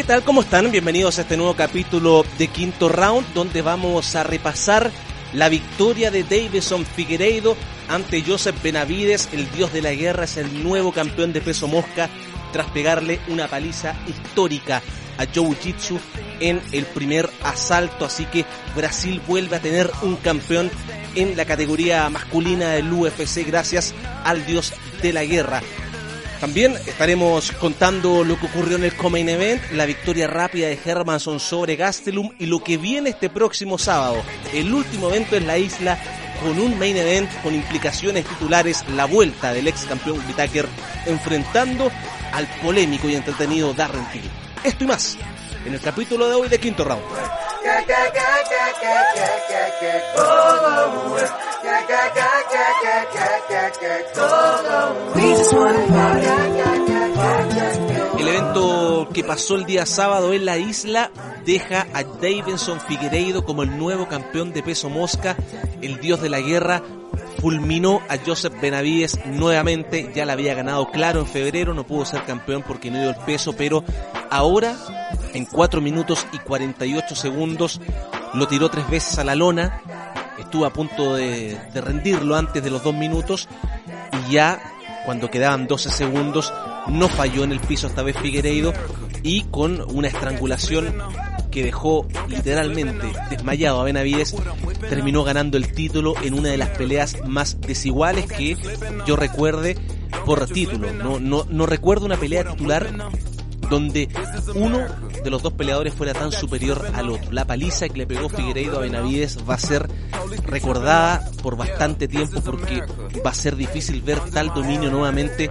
¿Qué tal? ¿Cómo están? Bienvenidos a este nuevo capítulo de Quinto Round, donde vamos a repasar la victoria de Davison Figueiredo ante Joseph Benavides, el dios de la guerra, es el nuevo campeón de peso mosca tras pegarle una paliza histórica a Joe en el primer asalto, así que Brasil vuelve a tener un campeón en la categoría masculina del UFC gracias al dios de la guerra. También estaremos contando lo que ocurrió en el Comain Event, la victoria rápida de Hermanson sobre Gastelum y lo que viene este próximo sábado. El último evento en la isla con un main event con implicaciones titulares, la vuelta del ex campeón Whitaker enfrentando al polémico y entretenido Darren Till. Esto y más en el capítulo de hoy de Quinto Round. El evento que pasó el día sábado en la isla deja a Davidson Figueiredo como el nuevo campeón de peso mosca, el dios de la guerra, fulminó a Joseph Benavides nuevamente, ya la había ganado claro en febrero, no pudo ser campeón porque no dio el peso, pero ahora en 4 minutos y 48 segundos lo tiró tres veces a la lona, estuvo a punto de, rendirlo antes de los dos minutos y ya cuando quedaban 12 segundos no falló en el piso esta vez Figueiredo y con una estrangulación que dejó literalmente desmayado a Benavides, terminó ganando el título en una de las peleas más desiguales que yo recuerde por título. No, no, no recuerdo una pelea titular donde uno de los dos peleadores fuera tan superior al otro. La paliza que le pegó Figueiredo a Benavides va a ser recordada por bastante tiempo porque va a ser difícil ver tal dominio nuevamente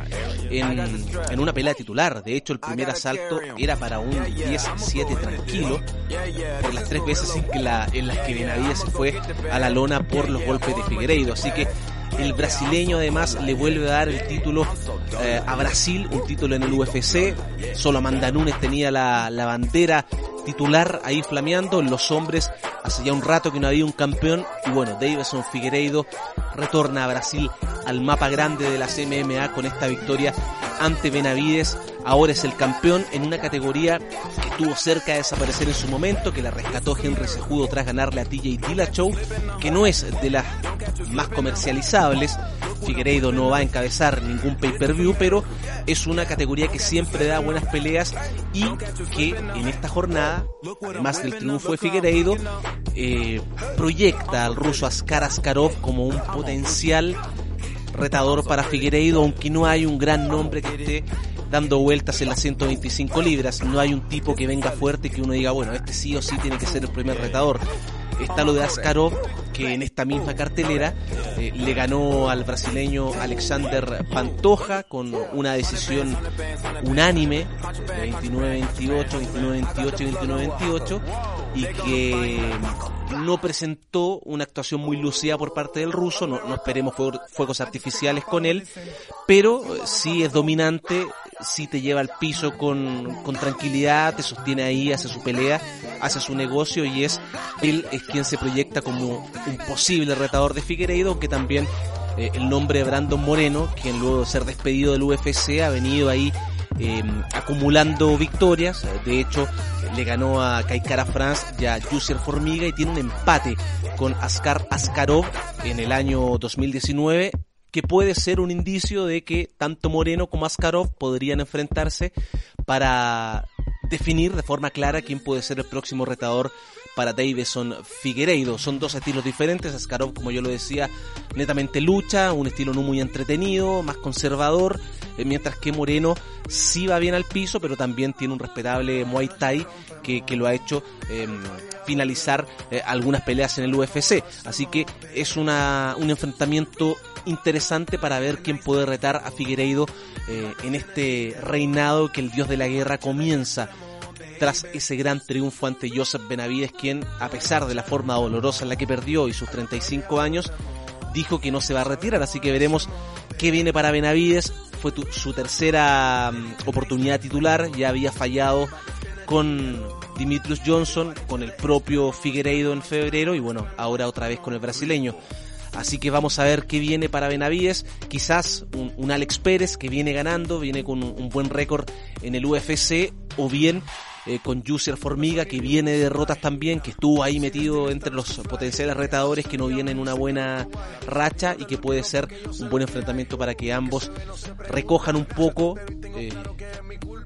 en, una pelea titular. De hecho, el primer asalto era para un 10-7 tranquilo por las tres veces en, que la, en las que Benavides se fue a la lona por los golpes de Figueiredo. Así que el brasileño además le vuelve a dar el título eh, a Brasil, un título en el UFC. Solo Amanda Nunes tenía la, la bandera titular ahí flameando. Los hombres hace ya un rato que no había un campeón. Y bueno, Davison Figueiredo retorna a Brasil al mapa grande de las MMA con esta victoria ante Benavides. Ahora es el campeón en una categoría que estuvo cerca de desaparecer en su momento, que la rescató Henry Sejudo tras ganarle a TJ Dillashaw, que no es de las más comercializables. Figueiredo no va a encabezar ningún pay-per-view, pero es una categoría que siempre da buenas peleas y que en esta jornada, además del triunfo de Figueiredo, eh, proyecta al ruso Askar Askarov como un potencial retador para Figueiredo, aunque no hay un gran nombre que esté dando vueltas en las 125 libras. No hay un tipo que venga fuerte y que uno diga, bueno, este sí o sí tiene que ser el primer retador. Está lo de Askarov, que en esta misma cartelera eh, le ganó al brasileño Alexander Pantoja con una decisión unánime, 29-28, 29-28, 29-28, y que no presentó una actuación muy lucida por parte del ruso, no, esperemos fuegos artificiales con él, pero sí es dominante, sí te lleva al piso con, con tranquilidad, te sostiene ahí, hace su pelea, hace su negocio y es él es quien se proyecta como un posible retador de Figueiredo, que también eh, el nombre de Brandon Moreno, quien luego de ser despedido del UFC ha venido ahí eh, acumulando victorias. De hecho, le ganó a Kaikara France y a Formiga y tiene un empate con Askar Askarov en el año 2019 que puede ser un indicio de que tanto Moreno como Askarov podrían enfrentarse para definir de forma clara quién puede ser el próximo retador para Davison Figueiredo. Son dos estilos diferentes. Askarov, como yo lo decía, netamente lucha, un estilo no muy entretenido, más conservador, eh, mientras que Moreno sí va bien al piso, pero también tiene un respetable Muay Thai que, lo ha hecho em, finalizar eh, algunas peleas en el UFC. Así que es una, un enfrentamiento interesante para ver quién puede retar a Figueiredo eh, en este reinado que el dios de la guerra comienza tras ese gran triunfo ante Joseph Benavides, quien, a pesar de la forma dolorosa en la que perdió y sus 35 años, dijo que no se va a retirar, así que veremos qué viene para Benavides. Fue su tercera mm, oportunidad titular, ya había fallado con Dimitrius Johnson, con el propio Figueiredo en febrero y bueno, ahora otra vez con el brasileño. Así que vamos a ver qué viene para Benavides. Quizás un, Alex Pérez que viene ganando, viene con un, buen récord en el UFC, o bien eh, con Jussier Formiga que viene de derrotas también, que estuvo ahí metido entre los potenciales retadores que no vienen en una buena racha y que puede ser un buen enfrentamiento para que ambos recojan un poco eh,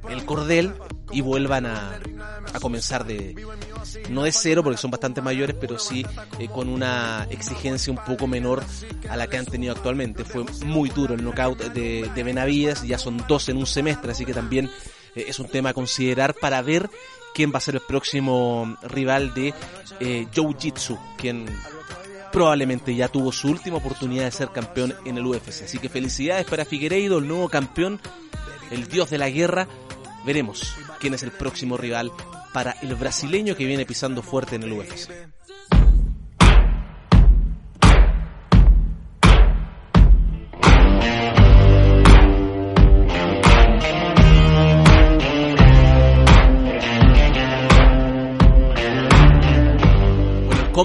el cordel y vuelvan a, a comenzar de, no de cero porque son bastante mayores, pero sí eh, con una exigencia un poco menor a la que han tenido actualmente. Fue muy duro el knockout de, de Benavides, ya son dos en un semestre, así que también es un tema a considerar para ver quién va a ser el próximo rival de eh, Joe Jitsu, quien probablemente ya tuvo su última oportunidad de ser campeón en el UFC. Así que felicidades para Figueiredo, el nuevo campeón, el dios de la guerra. Veremos quién es el próximo rival para el brasileño que viene pisando fuerte en el UFC.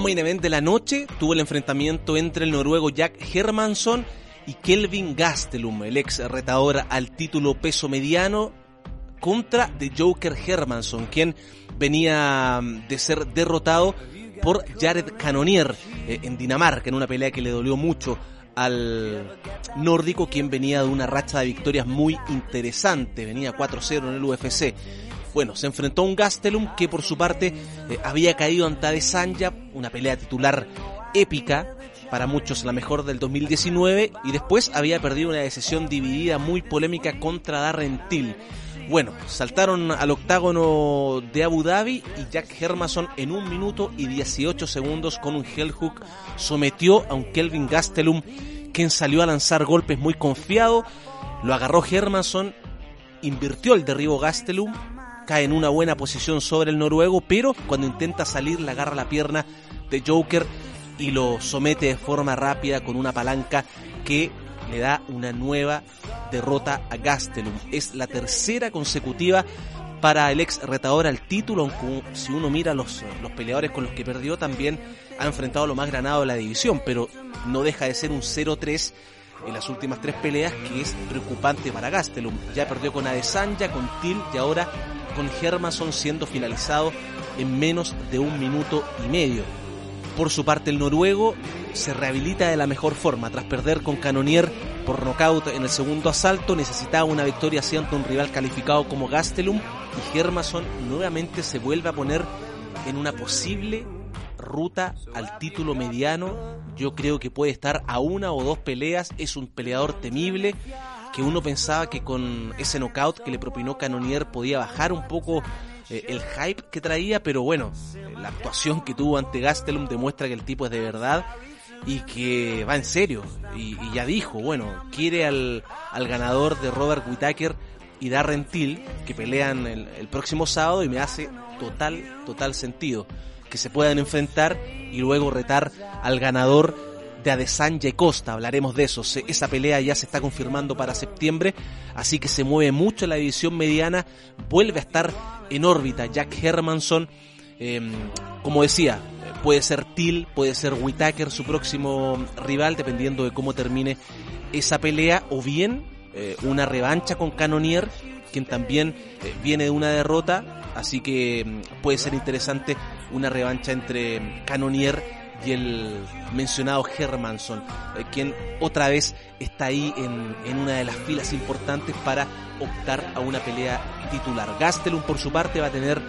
Como de la noche tuvo el enfrentamiento entre el noruego Jack Hermansson y Kelvin Gastelum, el ex retador al título peso mediano contra de Joker Hermansson, quien venía mm, de ser derrotado por Jared Cannonier eh, en Dinamarca, en una pelea que le dolió mucho al nórdico, quien venía de una racha de victorias muy interesante, venía 4-0 en el UFC. Bueno, se enfrentó a un Gastelum que por su parte eh, había caído ante Adesanya, una pelea titular épica, para muchos la mejor del 2019, y después había perdido una decisión dividida muy polémica contra Darren Till. Bueno, saltaron al octágono de Abu Dhabi y Jack Hermason en un minuto y 18 segundos con un heel hook sometió a un Kelvin Gastelum quien salió a lanzar golpes muy confiado. Lo agarró Hermason, invirtió el derribo Gastelum, cae en una buena posición sobre el noruego, pero cuando intenta salir le agarra la pierna de Joker y lo somete de forma rápida con una palanca que le da una nueva derrota a Gastelum. Es la tercera consecutiva para el ex retador al título, aunque si uno mira los, los peleadores con los que perdió, también ha enfrentado lo más granado de la división, pero no deja de ser un 0-3 en las últimas tres peleas, que es preocupante para Gastelum. Ya perdió con Adesanya, con Till y ahora con Hermason siendo finalizado en menos de un minuto y medio. Por su parte, el noruego se rehabilita de la mejor forma. Tras perder con Canonier por nocaut en el segundo asalto, necesitaba una victoria ante un rival calificado como Gastelum y Hermason nuevamente se vuelve a poner en una posible ruta al título mediano. Yo creo que puede estar a una o dos peleas. Es un peleador temible que uno pensaba que con ese knockout que le propinó Canonier podía bajar un poco eh, el hype que traía, pero bueno, la actuación que tuvo ante Gastelum demuestra que el tipo es de verdad y que va en serio. Y, ya dijo, bueno, quiere al, al, ganador de Robert Whittaker y Darren Till, que pelean el, el, próximo sábado, y me hace total, total sentido que se puedan enfrentar y luego retar al ganador de Adesanya y Costa, hablaremos de eso. Esa pelea ya se está confirmando para septiembre, así que se mueve mucho la división mediana, vuelve a estar en órbita Jack Hermanson, em, como decía, puede ser Till, puede ser Whitaker su próximo rival, dependiendo de cómo termine esa pelea, o bien eh, una revancha con Canonier, quien también eh, viene de una derrota, así que em, puede ser interesante una revancha entre Canonier y el mencionado Hermanson, eh, quien otra vez está ahí en, en, una de las filas importantes para optar a una pelea titular. Gastelum por su parte va a tener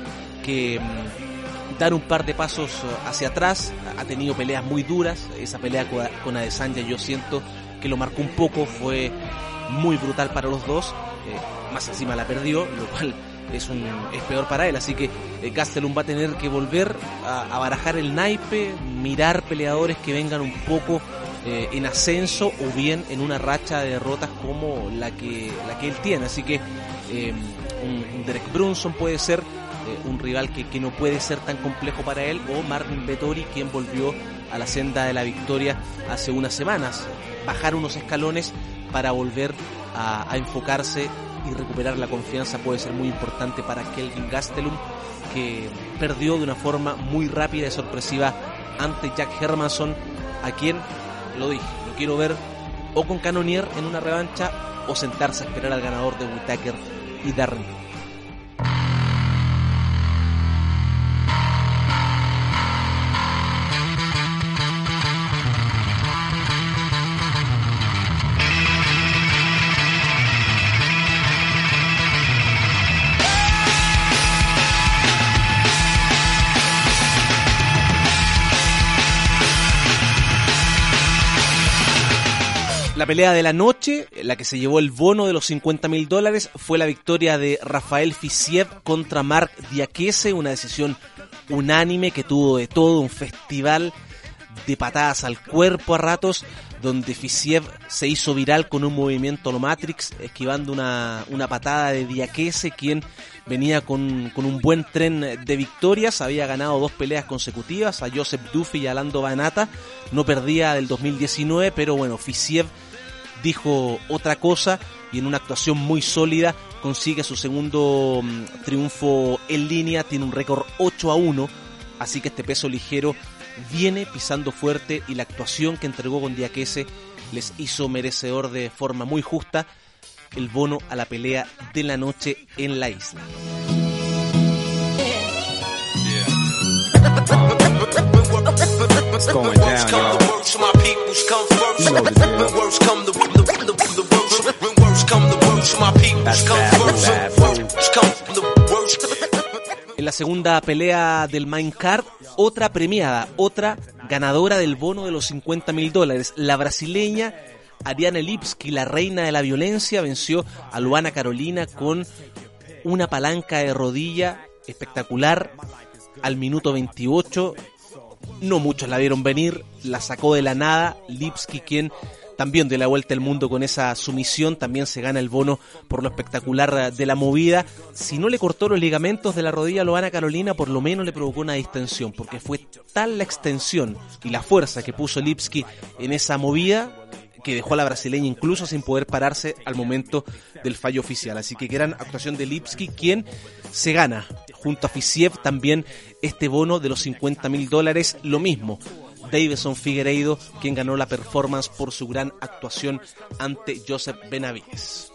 que mm, dar un par de pasos hacia atrás. Ha tenido peleas muy duras. Esa pelea con Adesanya yo siento que lo marcó un poco. Fue muy brutal para los dos. más encima la perdió, lo cual es, un, es peor para él. Así que eh, va a tener que volver a, barajar el naipe, mirar peleadores que vengan un poco eh, en ascenso o bien en una racha de derrotas como la que, la que él tiene. Así que eh, un, Derek Brunson puede ser un rival que, que, no puede ser tan complejo para él o Marvin Vettori quien volvió a la senda de la victoria hace unas semanas. Bajar unos escalones para volver a enfocarse y recuperar la confianza puede ser muy importante para Kelvin Gastelum, que perdió de una forma muy rápida y sorpresiva ante Jack Hermanson, a quien, lo dije, lo quiero ver o con Canonier en una revancha o sentarse a esperar al ganador de Whitaker y Darren pelea de la noche, la que se llevó el bono de los 50 mil dólares, fue la victoria de Rafael Fisiev contra Mark Diakese, una decisión unánime que tuvo de todo un festival de patadas al cuerpo a ratos, donde Fisiev se hizo viral con un movimiento lo Matrix, esquivando una, una patada de Diakese, quien venía con, con, un buen tren de victorias, había ganado dos peleas consecutivas a Joseph Duffy y a Lando Banata, no perdía del 2019, pero bueno, Fisiev dijo otra cosa y en una actuación muy sólida consigue su segundo mm, triunfo en línea, tiene un récord 8 a 1, así que este peso ligero viene pisando fuerte y la actuación que entregó con Diaquese les hizo merecedor de forma muy justa el bono a la pelea de la noche en la isla. En la segunda pelea del Minecart, otra premiada, otra ganadora del bono de los 50 mil dólares. La brasileña Ariane Lipski, la reina de la violencia, venció a Luana Carolina con una palanca de rodilla espectacular al minuto 28 no muchos la vieron venir, la sacó de la nada, Lipski quien también de la vuelta al mundo con esa sumisión, también se gana el bono por lo espectacular de la movida. Si no le cortó los ligamentos de la rodilla a Loana Carolina, por lo menos le provocó una distensión, porque fue tal la extensión y la fuerza que puso Lipski en esa movida que dejó a la brasileña incluso sin poder pararse al momento del fallo oficial. Así que gran actuación de Lipski, quien se gana junto a Fisiev también este bono de los 50 mil dólares. Lo mismo, Davison Figueiredo, quien ganó la performance por su gran actuación ante Joseph Benavides.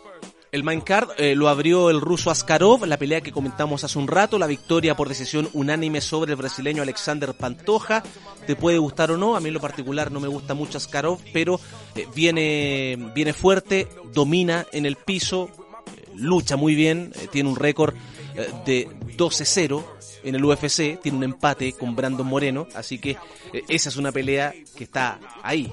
El Minecart eh, lo abrió el ruso Askarov, la pelea que comentamos hace un rato, la victoria por decisión unánime sobre el brasileño Alexander Pantoja. Te puede gustar o no, a mí en lo particular no me gusta mucho Askarov, pero eh, viene, viene fuerte, domina en el piso, eh, lucha muy bien, tiene un récord de 12-0 en el UFC, tiene un empate con Brandon Moreno, así que esa es una pelea que está ahí,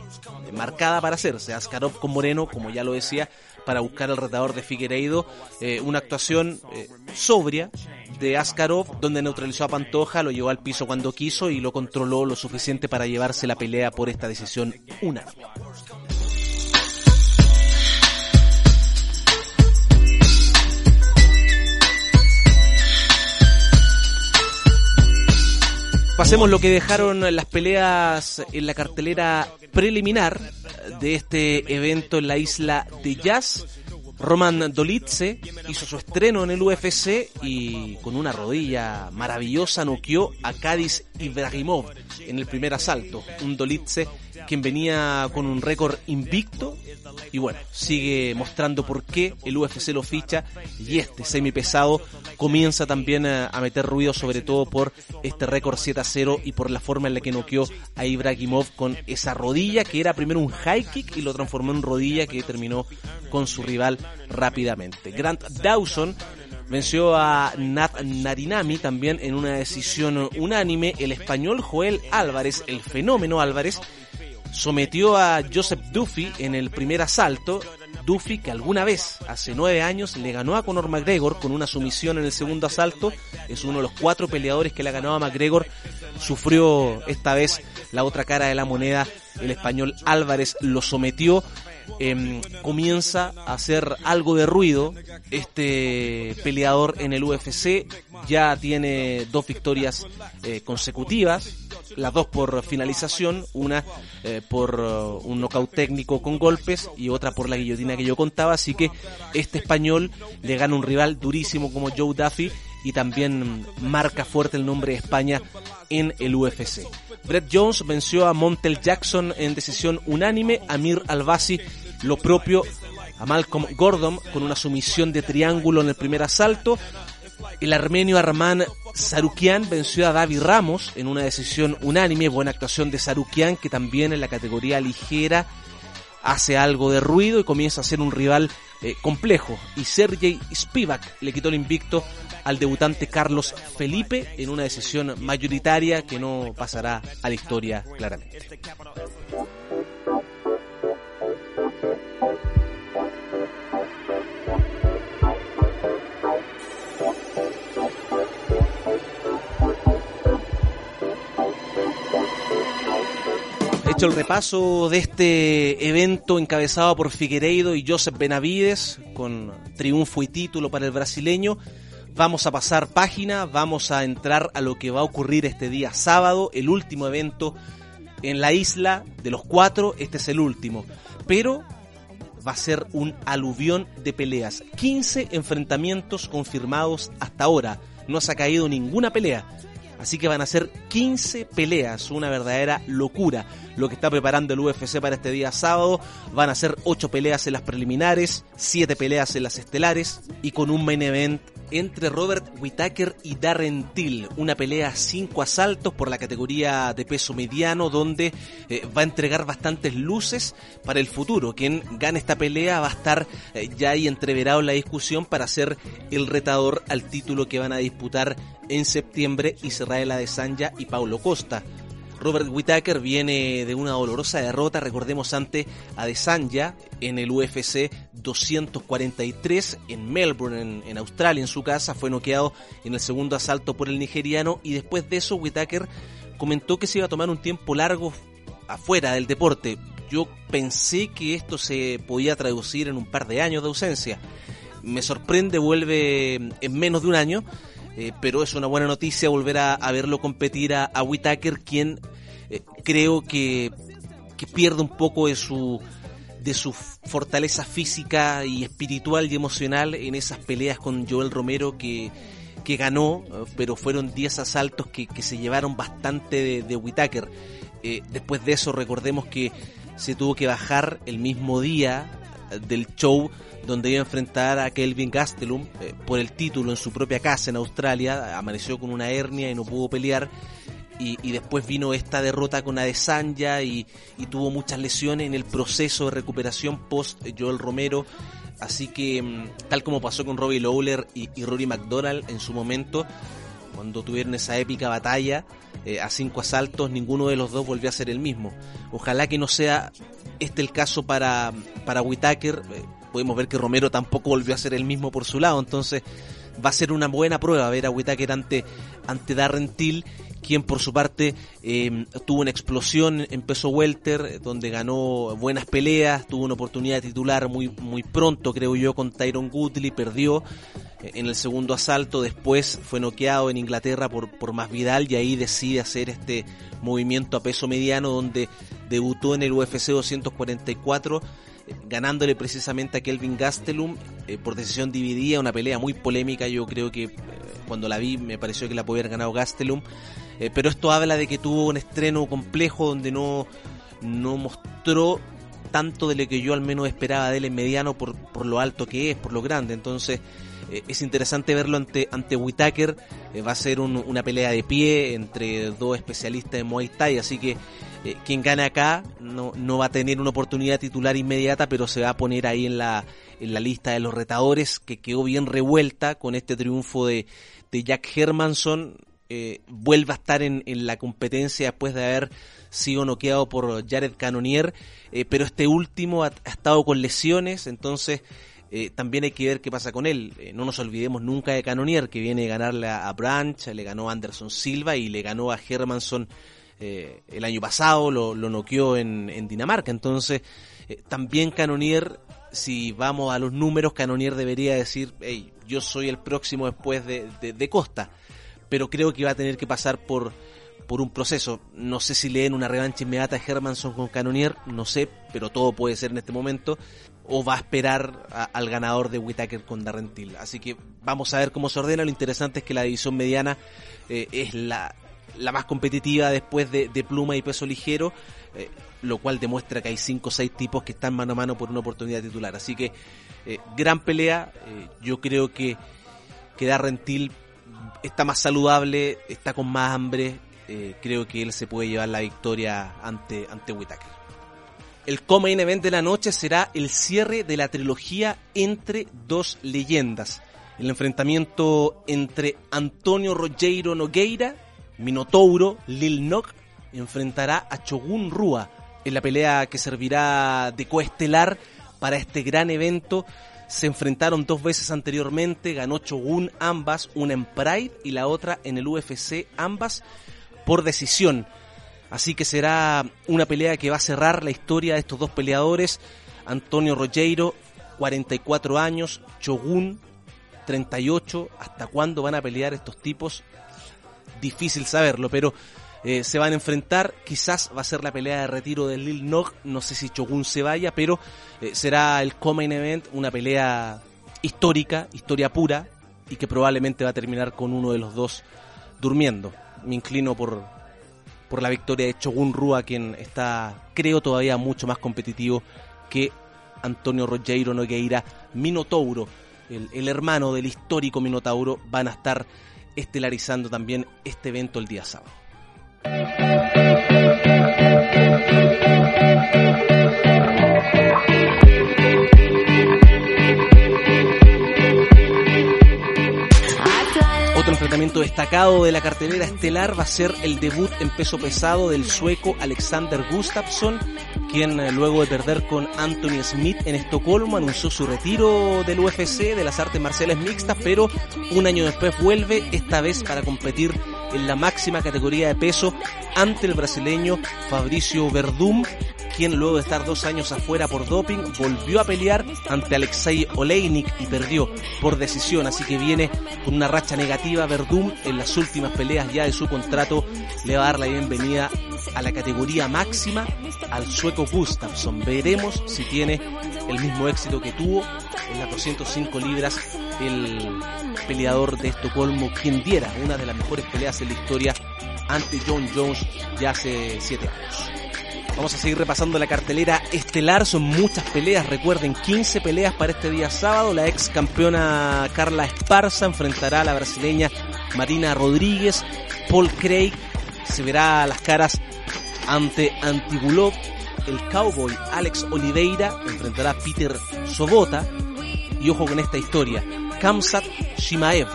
marcada para hacerse. Askarov con Moreno, como ya lo decía, para buscar al retador de Figueiredo. Eh, una actuación eh, sobria de Askarov, donde neutralizó a Pantoja, lo llevó al piso cuando quiso y lo controló lo suficiente para llevarse la pelea por esta decisión unánime. Pasemos lo que dejaron las peleas en la cartelera preliminar de este evento en la isla de Jazz. Roman Dolitze hizo su estreno en el UFC y con una rodilla maravillosa noqueó a Cádiz Ibrahimov en el primer asalto. Un Dolitze quien venía con un récord invicto y bueno, sigue mostrando por qué el UFC lo ficha y este semi pesado comienza también a, meter ruido sobre todo por este récord 7 a 0 y por la forma en la que noqueó a Ibrahimov con esa rodilla que era primero un high kick y lo transformó en rodilla que terminó con su rival rápidamente. Grant Dawson venció a Nat Narinami también en una decisión unánime. El español Joel Álvarez, el fenómeno Álvarez, sometió a Joseph Duffy en el primer asalto. Duffy, que alguna vez, hace nueve años, le ganó a Conor McGregor con una sumisión en el segundo asalto. Es uno de los cuatro peleadores que le ha ganado a McGregor. Sufrió esta vez la otra cara de la moneda. El español Álvarez lo sometió Em, comienza a hacer algo de ruido este peleador en el UFC. Ya tiene dos victorias eh, consecutivas, las dos por finalización, una eh, por uh, un nocaut técnico con golpes y otra por la guillotina que yo contaba. Así que este español le gana un rival durísimo como Joe Duffy y también marca fuerte el nombre de España en el UFC. Brett Jones venció a Montel Jackson en decisión unánime. Amir Albasi lo propio a Malcolm Gordon con una sumisión de triángulo en el primer asalto. El armenio Arman Sarukian venció a David Ramos en una decisión unánime. Buena actuación de Sarukian que también en la categoría ligera hace algo de ruido y comienza a ser un rival eh, complejo. Y Sergey Spivak le quitó el invicto al debutante Carlos Felipe en una decisión mayoritaria que no pasará a la historia claramente. Hecho el repaso de este evento encabezado por Figueiredo y Joseph Benavides, con triunfo y título para el brasileño, vamos a pasar página, vamos a entrar a lo que va a ocurrir este día sábado, el último evento en la isla de los cuatro, este es el último, pero va a ser un aluvión de peleas, 15 enfrentamientos confirmados hasta ahora, no se ha caído ninguna pelea. Así que van a ser 15 peleas, una verdadera locura lo que está preparando el UFC para este día sábado. Van a ser 8 peleas en las preliminares, 7 peleas en las estelares y con un main event entre Robert Whittaker y Darren Till. Una pelea a 5 asaltos por la categoría de peso mediano donde eh, va a entregar bastantes luces para el futuro. Quien gane esta pelea va a estar eh, ya ahí entreverado en la discusión para ser el retador al título que van a disputar en septiembre Israel Adesanya y Paulo Costa. Robert Whittaker viene de una dolorosa derrota, recordemos ante Adesanya en el UFC 243 en Melbourne, en, Australia, en su casa, fue noqueado en el segundo asalto por el nigeriano y después de eso Whittaker comentó que se iba a tomar un tiempo largo afuera del deporte. Yo pensé que esto se podía traducir en un par de años de ausencia. Me sorprende, vuelve en menos de un año eh, pero es una buena noticia volver a, verlo competir a, Whitaker, quien eh, creo que, que pierde un poco de su de su fortaleza física y espiritual y emocional en esas peleas con Joel Romero que, que ganó, eh, pero fueron 10 asaltos que, que, se llevaron bastante de Whitaker. después de eso recordemos que se tuvo que bajar el mismo día del show donde iba a enfrentar a Kelvin Gastelum eh, por el título en su propia casa en Australia. Amaneció con una hernia y no pudo pelear. Y, después vino esta derrota con Adesanya y, y tuvo muchas lesiones en el proceso de recuperación post Joel Romero. Así que, mm, tal como pasó con Robbie Lawler y, Rory McDonald en su momento, cuando tuvieron esa épica batalla eh, a cinco asaltos, ninguno de los dos volvió a ser el mismo. Ojalá que no sea este el caso para, para Whitaker. Eh, podemos ver que Romero tampoco volvió a ser el mismo por su lado, entonces va a ser una buena prueba ver a Whitaker ante, ante Darren Till, quien por su parte em, tuvo una explosión en peso welter, donde ganó buenas peleas, tuvo una oportunidad de titular muy, muy pronto, creo yo, con Tyron Goodley, perdió eh, en el segundo asalto, después fue noqueado en Inglaterra por, por Masvidal y ahí decide hacer este movimiento a peso mediano donde debutó en el UFC 244 ganándole precisamente a Kelvin Gastelum. Eh, por decisión dividida, una pelea muy polémica, yo creo que eh, cuando la vi me pareció que la podía haber ganado Gastelum, eh, pero esto habla de que tuvo un estreno complejo donde no, no mostró tanto de lo que yo al menos esperaba de él en mediano por, por lo alto que es, por lo grande, entonces Eh, es interesante verlo ante, ante Whitaker. Eh, va a ser una pelea de pie entre dos especialistas de Muay Thai, así que eh, quien gane acá no, no va a tener una oportunidad titular inmediata, pero se va a poner ahí en la, en la lista de los retadores, que quedó bien revuelta con este triunfo de, de Jack Hermanson. vuelve a estar en, en la competencia después de haber sido noqueado por Jared Cannonier, pero este último ha, estado con lesiones, entonces eh, también hay que ver qué pasa con él. Eh, no nos olvidemos nunca de Canonier, que viene a ganarle a, Branch, le ganó a Anderson Silva y le ganó a Hermanson eh, el año pasado, lo, lo noqueó en, Dinamarca. Entonces, también Canonier, si vamos a los números, Canonier debería decir, hey, yo soy el próximo después de, de, Costa. Pero creo que va a tener que pasar por, por un proceso. No sé si leen una revancha inmediata a Hermanson con Canonier, no sé, pero todo puede ser en este momento o va a esperar al ganador de Whitaker con Darrentil. Así que vamos a ver cómo se ordena. Lo interesante es que la división mediana eh, es la, la, más competitiva después de, pluma y peso ligero, eh, lo cual demuestra que hay 5 o 6 tipos que están mano a mano por una oportunidad titular. Así que eh, gran pelea. yo creo que, que Darrentil está más saludable, está con más hambre. creo que él se puede llevar la victoria ante, ante Whitaker. El co-main event de la noche será el cierre de la trilogía entre dos leyendas. El enfrentamiento entre Antonio Rogero Nogueira, Minotauro, Lil Nog, enfrentará a Chogun Rua en la pelea que servirá de coestelar para este gran evento. Se enfrentaron dos veces anteriormente, ganó Chogun ambas, una en Pride y la otra en el UFC, ambas por decisión. Así que será una pelea que va a cerrar la historia de estos dos peleadores. Antonio Rogero, 44 años, Chogun, 38. ¿Hasta cuándo van a pelear estos tipos? Difícil saberlo, pero eh, se van a enfrentar. Quizás va a ser la pelea de retiro de Lil Nog. No sé si Chogun se vaya, pero eh, será el Common Event, una pelea histórica, historia pura, y que probablemente va a terminar con uno de los dos durmiendo. Me inclino por, por la victoria de Chogun Rua, quien está, creo, todavía mucho más competitivo que Antonio Rogero Nogueira Minotauro, el, el hermano del histórico Minotauro, van a estar estelarizando también este evento el día sábado. Enfrentamiento destacado de la cartelera estelar va a ser el debut en peso pesado del sueco Alexander Gustafsson, quien eh, luego de perder con Anthony Smith en Estocolmo anunció su retiro del UFC, de las artes marciales mixtas, pero un año después vuelve, esta vez para competir en la máxima categoría de peso ante el brasileño Fabricio Verdum, quien luego de estar dos años afuera por doping volvió a pelear ante Alexei Oleinik y perdió por decisión, así que viene con una racha negativa. Verdum en las últimas peleas ya de su contrato le va a dar la bienvenida a la categoría máxima al sueco Gustafsson. Veremos si tiene el mismo éxito que tuvo en las 205 libras el peleador de Estocolmo, quien diera una de las mejores peleas en la historia ante John Jones ya hace 7 años. Vamos a seguir repasando la cartelera estelar, son muchas peleas, recuerden 15 peleas para este día sábado, la ex campeona Carla Esparza enfrentará a la brasileña Marina Rodríguez, Paul Craig se verá las caras ante Antigulov, el cowboy Alex Oliveira enfrentará a Peter Sobota. Y ojo con esta historia, Kamsat Shimaev.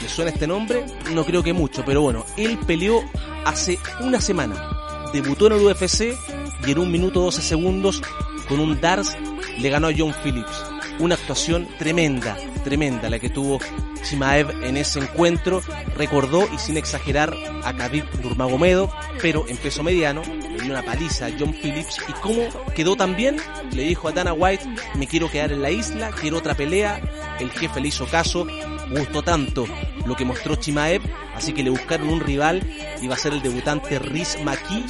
¿Le suena este nombre? No creo que mucho, pero bueno, él peleó hace una semana debutó en el UFC y en un minuto 12 segundos con un Dars le ganó a John Phillips. Una actuación tremenda, tremenda la que tuvo Chimaev en ese encuentro. Recordó y sin exagerar a Khabib Nurmagomedov, pero en peso mediano le dio una paliza a John Phillips y cómo quedó también, le dijo a Dana White, me quiero quedar en la isla, quiero otra pelea. El jefe le hizo caso, gustó tanto lo que mostró Chimaev, así que le buscaron un rival y va a ser el debutante Riz Maki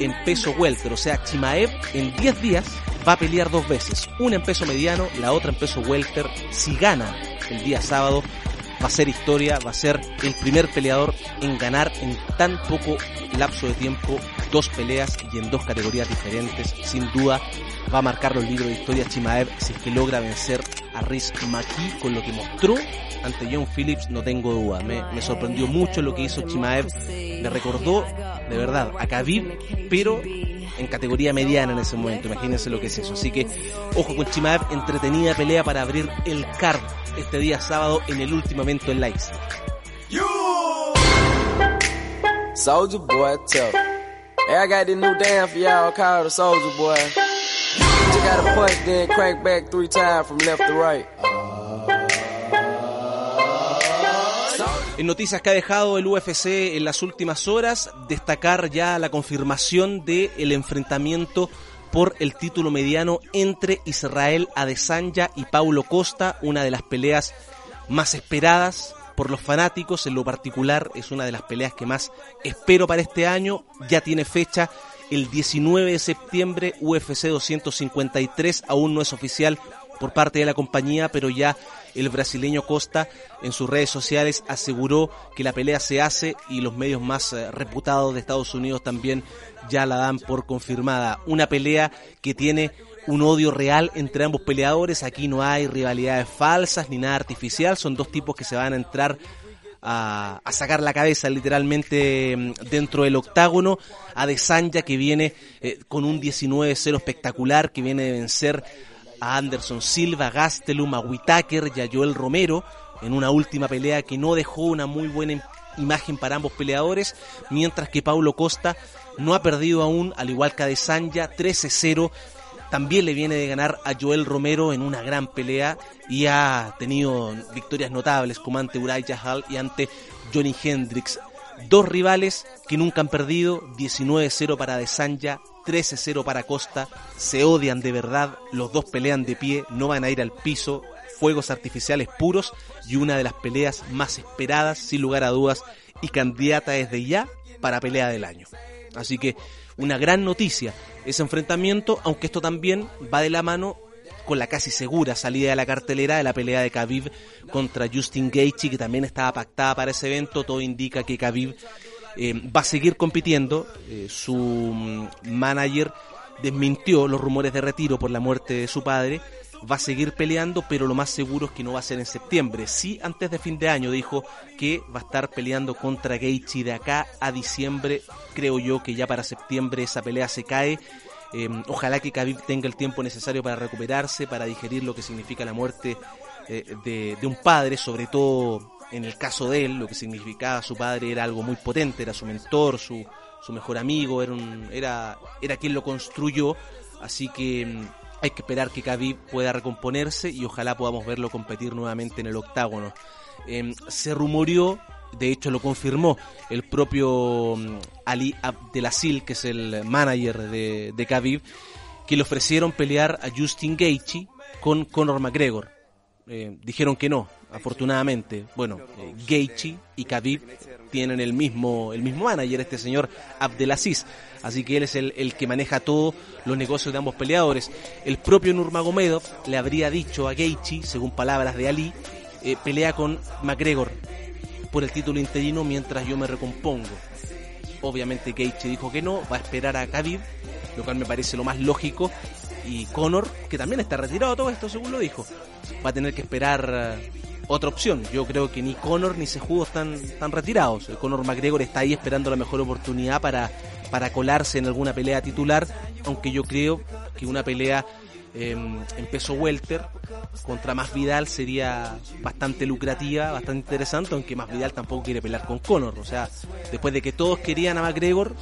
en peso welter, o sea, Chimaev en 10 días va a pelear dos veces, una en peso mediano, la otra en peso welter. Si gana el día sábado, va a ser historia, va a ser el primer peleador en ganar en tan poco lapso de tiempo dos peleas y en dos categorías diferentes. Sin duda va a marcar los libros de historia Chimaev si es que logra vencer a Riz Maki con lo que mostró ante John Phillips, no tengo duda. Me, me sorprendió mucho lo que hizo Chimaev. Me recordó, de verdad, a Khabib, pero en categoría mediana en ese momento. Imagínense lo que es eso. Así que, ojo con Chimaev, entretenida pelea para abrir el card este día sábado en el último evento en la isla. Soldier Boy tough. En noticias que ha dejado el UFC en las últimas horas, destacar ya la confirmación del el enfrentamiento por el título mediano entre Israel Adesanya y Paulo Costa, una de las peleas más esperadas por los fanáticos, en lo particular es una de las peleas que más espero para este año, ya tiene fecha el 19 de septiembre, UFC 253, aún no es oficial por parte de la compañía, pero ya el brasileño Costa en sus redes sociales aseguró que la pelea se hace y los medios más eh, reputados de Estados Unidos también ya la dan por confirmada. Una pelea que tiene un odio real entre ambos peleadores. Aquí no hay rivalidades falsas ni nada artificial. Son dos tipos que se van a entrar a, sacar la cabeza literalmente mm, dentro del octágono. A Desanya que viene eh, con un 19-0 espectacular, que viene de vencer a Anderson Silva, Gastelum, a y a Joel Romero en una última pelea que no dejó una muy buena imagen para ambos peleadores, mientras que Paulo Costa no ha perdido aún, al igual que a Desanya, 13-0. También le viene de ganar a Joel Romero en una gran pelea y ha tenido victorias notables como ante Uriah Hall y ante Johnny Hendricks. Dos rivales que nunca han perdido, 19-0 para Desanya, 13-0 para Costa, se odian de verdad, los dos pelean de pie, no van a ir al piso, fuegos artificiales puros y una de las peleas más esperadas, sin lugar a dudas, y candidata desde ya para pelea del año. Así que una gran noticia ese enfrentamiento, aunque esto también va de la mano con la casi segura salida de la cartelera de la pelea de Khabib contra Justin Gaethje, que también estaba pactada para ese evento. Todo indica que Khabib eh, va a seguir compitiendo. Eh, su mm, manager desmintió los rumores de retiro por la muerte de su padre. Va a seguir peleando, pero lo más seguro es que no va a ser en septiembre. Sí, antes de fin de año dijo que va a estar peleando contra Gaethje de acá a diciembre. Creo yo que ya para septiembre esa pelea se cae. Eh, ojalá que Khabib tenga el tiempo necesario para recuperarse, para digerir lo que significa la muerte de, de, un padre, sobre todo en el caso de él, lo que significaba su padre era algo muy potente, era su mentor, su, su mejor amigo, era, un, era, quien lo construyó, así que mm, hay que esperar que Khabib pueda recomponerse y ojalá podamos verlo competir nuevamente en el octágono. Em, se rumoreó, de hecho lo confirmó el propio mm, Ali Abdelaziz, que es el manager de, de Khabib, que le ofrecieron pelear a Justin Gaethje con Conor McGregor. Eh, dijeron que no, afortunadamente. Bueno, eh, y Khabib tienen el mismo, el mismo manager, este señor Abdelaziz. Así que él es el, el que maneja todos los negocios de ambos peleadores. El propio Nurmagomedov le habría dicho a Gaethje, según palabras de Ali, eh, pelea con McGregor por el título interino mientras yo me recompongo. Obviamente Gaethje dijo que no, va a esperar a Khabib, lo cual me parece lo más lógico y Conor, que también está retirado todo esto, según lo dijo, va a tener que esperar otra opción. Yo creo que ni Conor ni Sejudo están, están retirados. Conor McGregor está ahí esperando la mejor oportunidad para, para colarse en alguna pelea titular, aunque yo creo que una pelea em, en peso welter contra Más Vidal sería bastante lucrativa, bastante interesante, aunque Más Vidal tampoco quiere pelear con Conor. O sea, después de que todos querían a McGregor,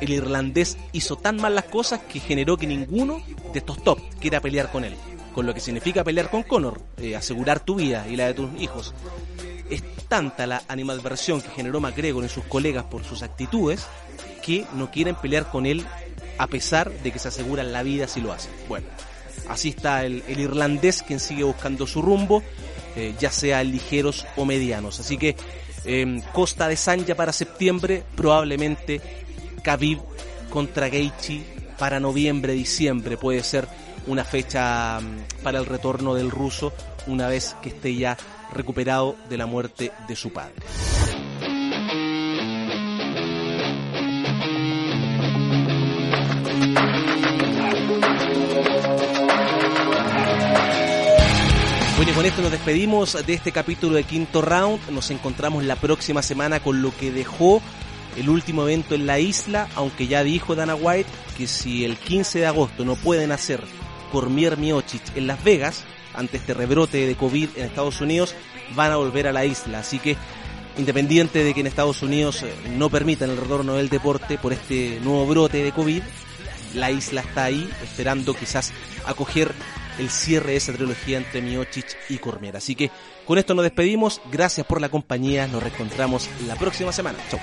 el irlandés hizo tan mal las cosas que generó que ninguno de estos top quiera pelear con él. Con lo que significa pelear con Conor, eh, asegurar tu vida y la de tus hijos. Es tanta la animadversión que generó McGregor en sus colegas por sus actitudes que no quieren pelear con él a pesar de que se aseguran la vida si lo hacen. Bueno, así está el, irlandés quien sigue buscando su rumbo, eh, ya sea ligeros o medianos. Así que em, Costa de Sanja para septiembre, probablemente Khabib contra Gaethje para noviembre, diciembre. Puede ser una fecha mm, para el retorno del ruso una vez que esté ya recuperado de la muerte de su padre. Bueno, y con esto nos despedimos de este capítulo de Quinto Round. Nos encontramos la próxima semana con lo que dejó el último evento en la isla, aunque ya dijo Dana White que si el 15 de agosto no pueden hacer Cormier Miocic en Las Vegas, ante este rebrote de COVID en Estados Unidos, van a volver a la isla. Así que, independiente de que en Estados Unidos eh, no permitan el retorno del deporte por este nuevo brote de COVID, la isla está ahí esperando quizás acoger el cierre de esa trilogía entre Miocic y Cormier. Así que con esto nos despedimos. Gracias por la compañía. Nos reencontramos la próxima semana. Chau.